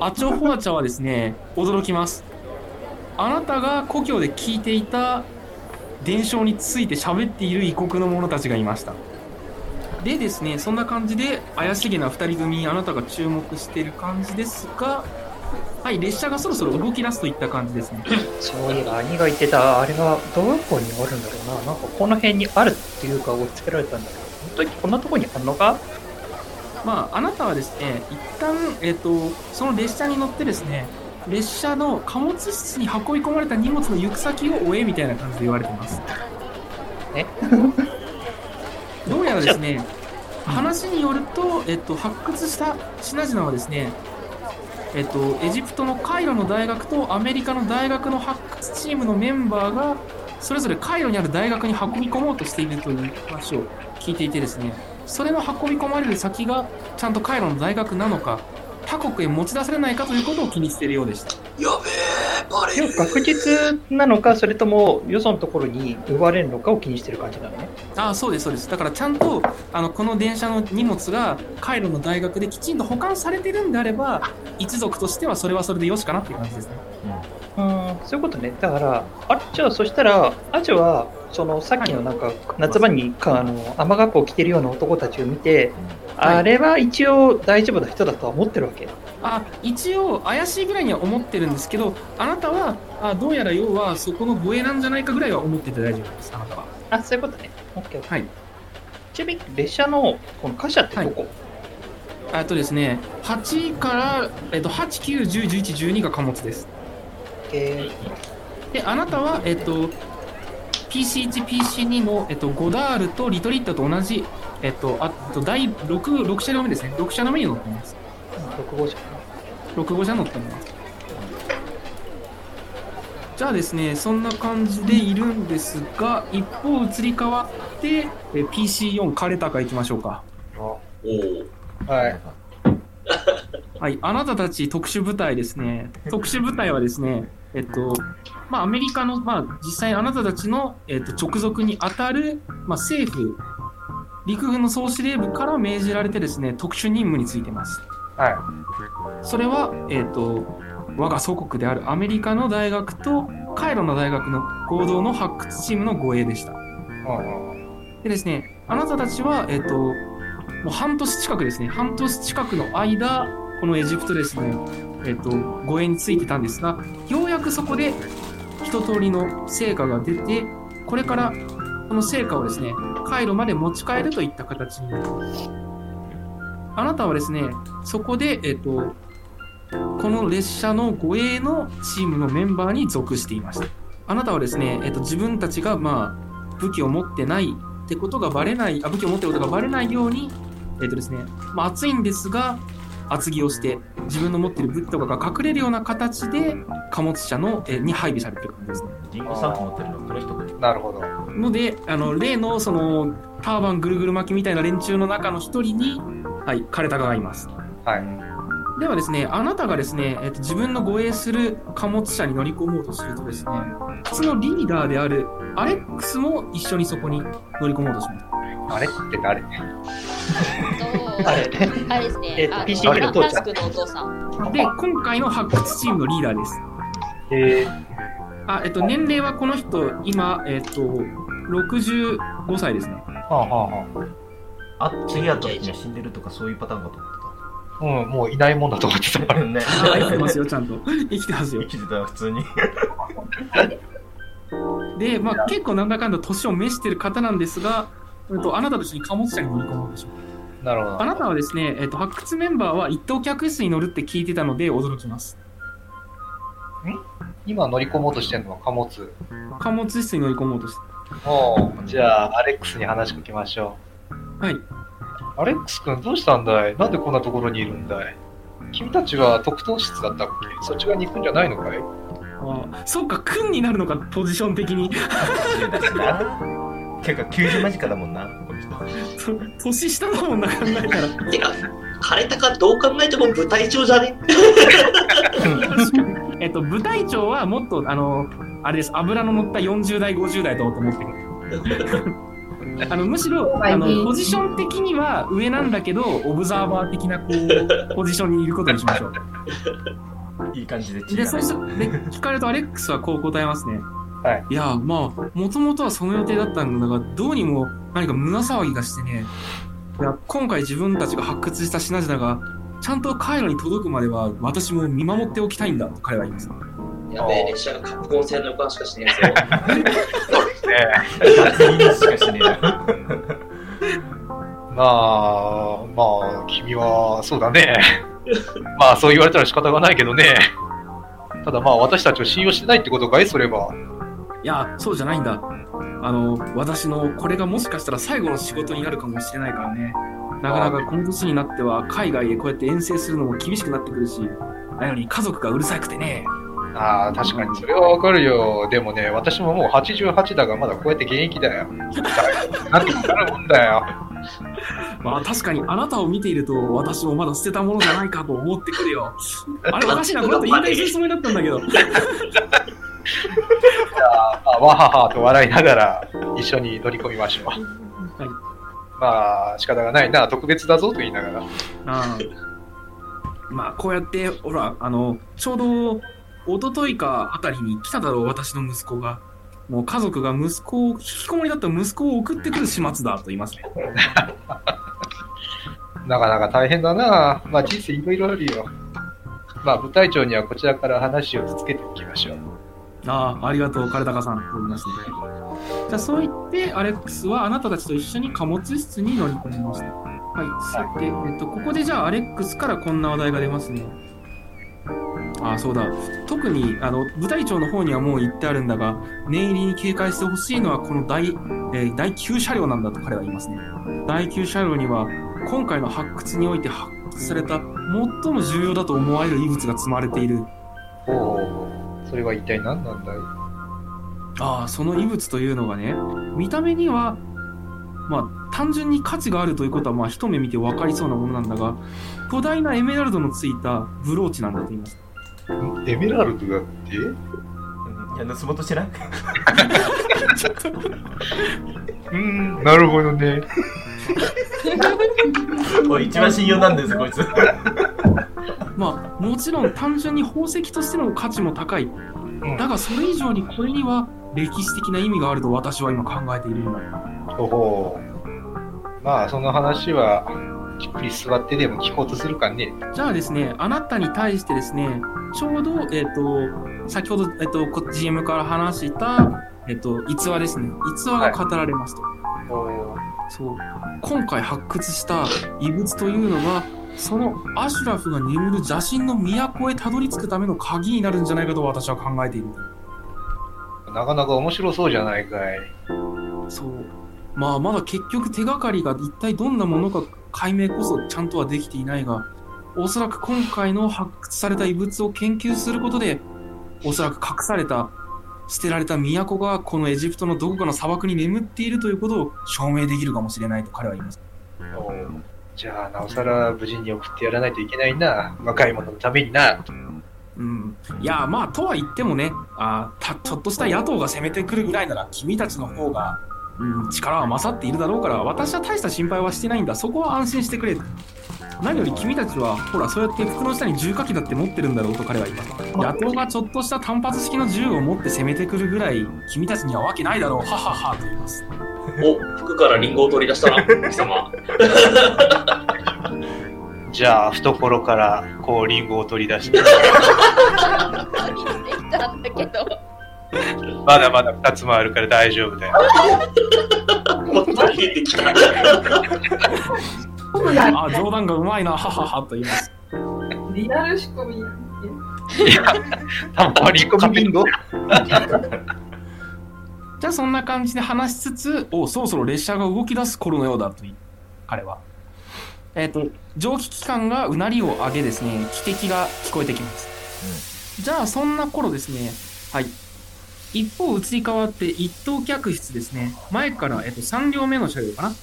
アチョホアチャはですね、驚きます。あなたが故郷で聞いていた伝承について喋っている異国の者たちがいました。でですね、そんな感じで怪しげな二人組、あなたが注目している感じですが、はい、列車がそろそろ動き出すといった感じですね。そういえば兄が言ってたあれがどこにあるんだろうななんかこの辺にあるっていうか押し付けられたんだけど本当にこんなとこにあんのか？まあ、あなたはですね、一旦、えっ、と、その列車に乗ってですね、列車の貨物室に運び込まれた荷物の行く先を追えみたいな感じで言われてます。え？どうやらですね、話によると、えっと、発掘した品々はですね、えっと、エジプトのカイロの大学とアメリカの大学の発掘チームのメンバーが、それぞれカイロにある大学に運び込もうとしているという話を聞いていてですね、それの運び込まれる先がちゃんとカイロの大学なのか、他国へ持ち出されないかということを気にしているようでした。やべえ、バレる。確実なのかそれともよそのところに奪われるのかを気にしてる感じなのねああ、そうです、そうです。だからちゃんと、あの、この電車の荷物がカイロの大学できちんと保管されてるんであれば、一族としてはそれはそれでよしかなっていう感じですね。うん。そういうことね。だからあれじゃあそしたらアジャはそのさっきのなんか夏場にかあの雨がっぱを着てるような男たちを見て、はい。あれは一応大丈夫な人だとは思ってるわけ。あ一応怪しいぐらいには思ってるんですけどあなたはあどうやら要はそこの護衛なんじゃないかぐらいは思ってて大丈夫です。あなたは。あそういうことね。OK はい。ちなみに列車のこの貨車ってどこ、あとですね8から、えっと、89101112が貨物ですえであなたはえっと PC1PC2 の、えっと、ゴダールとリトリットと同じえっとあと第 6, 6車両目ですね。6車両目に乗っています。ー、6号車6号車乗ってます。じゃあですねそんな感じでいるんですが一方移り変わってえ PC4 カレタカ行きましょうか。おお。はい。はい。あなたたち特殊部隊ですね。特殊部隊はですねえっとまあアメリカのまあ実際あなたたちの、えっと、直属に当たる、まあ、政府陸軍の総司令部から命じられてですね特殊任務についてます。はい。それは、えっ、と、我が祖国であるアメリカの大学とカイロの大学の合同の発掘チームの護衛でした。でですね、あなたたちは、えっ、と、もう半年近くですね、半年近くの間、このエジプトですね、えっ、と、護衛についてたんですが、ようやくそこで一通りの成果が出て、これからこの成果をですね、カイロまで持ち帰るといった形になります。あなたはですね、そこで、えっ、と、この列車の護衛のチームのメンバーに属していました。あなたはですね、えっ、と、自分たちが、まあ、武器を持ってないってことがバレない、あ、武器を持ってることがバレないように、えっ、とですね、まあ、熱いんですが、厚着をして、自分の持ってる武器とかが隠れるような形で、貨物車の、えに配備されてる感じですね。リンゴ3個持ってるのこの人かなるほど。ので、あの、例の、その、ターバンぐるぐる巻きみたいな連中の中の一人に、はい、カレタカがいます。はい。ではですね、あなたがですね、えっと、自分の護衛する貨物車に乗り込もうとするとですね、そのリーダーであるアレックスも一緒にそこに乗り込もうとします。あれって誰？あれあれですね。えっとあの PC の父ちゃんタスクのお父さん。で、今回の発掘チームのリーダーです。えあ、えっと、年齢はこの人、今、えっと、65歳ですね。はあはあはあ次会った時には死んでるとかそういうパターンかと思っあ。うん、もういないもんだと思ってた。てたねあ、生きてますよ、ちゃんと。生きてますよ生。きてたよ普通にで、まあ、結構なんだかんだ年を召してる方なんですが、えっと、あなたと一緒に貨物車に乗り込もうとします。なるほど。あなたはですね、えっと、発掘メンバーは一等客室に乗るって聞いてたので驚きます。今乗り込もうとしてるのは貨物。貨物室に乗り込もうとして。おうじゃあ、アレックスに話しかけましょはい。う。アレックス君どうしたんだい？なんでこんなところにいるんだい？君たちは特等室だったっけ？そっち側に行くんじゃないのかい？あそうか、君になるのか、ポジション的に。結構90間近だもんなこの人。と 年下だもんな、考えたら。てか、枯れたかどう考えても部隊長じゃね？えっと、部隊長はもっと、あの、あれです、油の乗った40代、50代だと思ってる。あのむしろあのポジション的には上なんだけどオブザーバー的なこうポジションにいることにしましょう。いい感じで血でがそうするで聞かれるとアレックスはこう答えますねはいいやまあもともとはその予定だったんだがどうにも何か胸騒ぎがしてねいや今回自分たちが発掘した品々がちゃんとカイロに届くまでは私も見守っておきたいんだと彼は言いますやべえ、列車がカプコン製の予感しかしねえぞ。そうですね。しかしねえなまあ、まあ、君は、そうだね。まあ、そう言われたら仕方がないけどね。ただまあ、私たちを信用してないってことかい？それは。いやそうじゃないんだ。あの私のこれがもしかしたら最後の仕事になるかもしれないからね。なかなかこの年になっては海外へこうやって遠征するのも厳しくなってくるしなのに家族がうるさくてね。ああ、確かに。それはわかるよ。でもね、私ももう88だが、まだこうやって現役だよ。なんてなるもんだよ。まあ確かにあなたを見ていると私もまだ捨てたものじゃないかと思ってくるよ。あれおかしいな。この後引退するつもりだったんだけど。あわははと笑いながら 一緒に乗り込みましょう。はいまあ、仕方がないな、特別だぞと言いながら。ああまあこうやってほらあのちょうど一昨日かあたりに来ただろう私の息子がもう家族が息子を引きこもりだった息子を送ってくる始末だと言いますね なかなか大変だな。まあ人生いろいろあるよ。まあ部隊長にはこちらから話をつけておきましょう。ああありがとうカルタカさん。と言いますねじゃあそう言ってアレックスはあなたたちと一緒に貨物室に乗り込みました。はい。さて、えっと、ここでじゃあアレックスからこんな話題が出ますね。ああそうだ。特にあの部隊長の方にはもう言ってあるんだが念入りに警戒してほしいのはこの第,、えー第9車両なんだと彼は言いますね。第9車両には今回の発掘において発掘された最も重要だと思われる遺物が積まれている。おお、それは一体何なんだい？ああ、その遺物というのがね、見た目には、まあ、単純に価値があるということは、まあ、一目見て分かりそうなものなんだが、巨大なエメラルドのついたブローチなんだと言います。エメラルドだって？うん。いや盗もうとしてない？うーん、なるほどね。一番信用なんですこいつまあ、もちろん単純に宝石としての価値も高い。だが、それ以上にこれには歴史的な意味があると私は今考えているんだ。おほう。まあ、その話は、じっくり座ってでも聞こうとするかね。じゃあですね、あなたに対してですね、ちょうど、えっ、と、先ほど、えっ、と、こ GM から話した、えっ、と、逸話ですね。逸話が語られますと。おそう。今回発掘した遺物というのが、そのアシュラフが眠る邪神の都へたどり着くための鍵になるんじゃないかと私は考えている。なかなか面白そうじゃないかい。そう。まあ、まだ結局手がかりが一体どんなものか解明こそちゃんとはできていないが、おそらく今回の発掘された遺物を研究することで、おそらく隠された、捨てられた都がこのエジプトのどこかの砂漠に眠っているということを証明できるかもしれないと彼は言います。おじゃあ、なおさら無事に送ってやらないといけないな。若い者のためにな。うん。いや、まあ、とは言ってもね、あたちょっとした野党が攻めてくるぐらいなら、君たちの方が、うん、力は勝っているだろうから、私は大した心配はしてないんだ。そこは安心してくれ。何より君たちは、ほら、そうやって服の下に重火器だって持ってるんだろうと彼は言います。野党がちょっとした単発式の銃を持って攻めてくるぐらい、君たちにはわけないだろう。はははと言います。お、服からリンゴを取り出したな、貴様。じゃあ、懐から、こう、リンゴを取り出して。できたんだけど。まだまだ2つもあるから大丈夫だよ。もっとてきた。あ、冗談がうまいな。はははと言います。リアル仕込み。たまにコミンゴ？じゃあそんな感じで話しつつ、おそろそろ列車が動き出す頃のようだと彼は。えっ、と、蒸気機関がうなりを上げですね、汽笛が聞こえてきます。じゃあそんな頃ですね、はい。一方移り変わって一等客室ですね、前から、えっと3両目の車両かな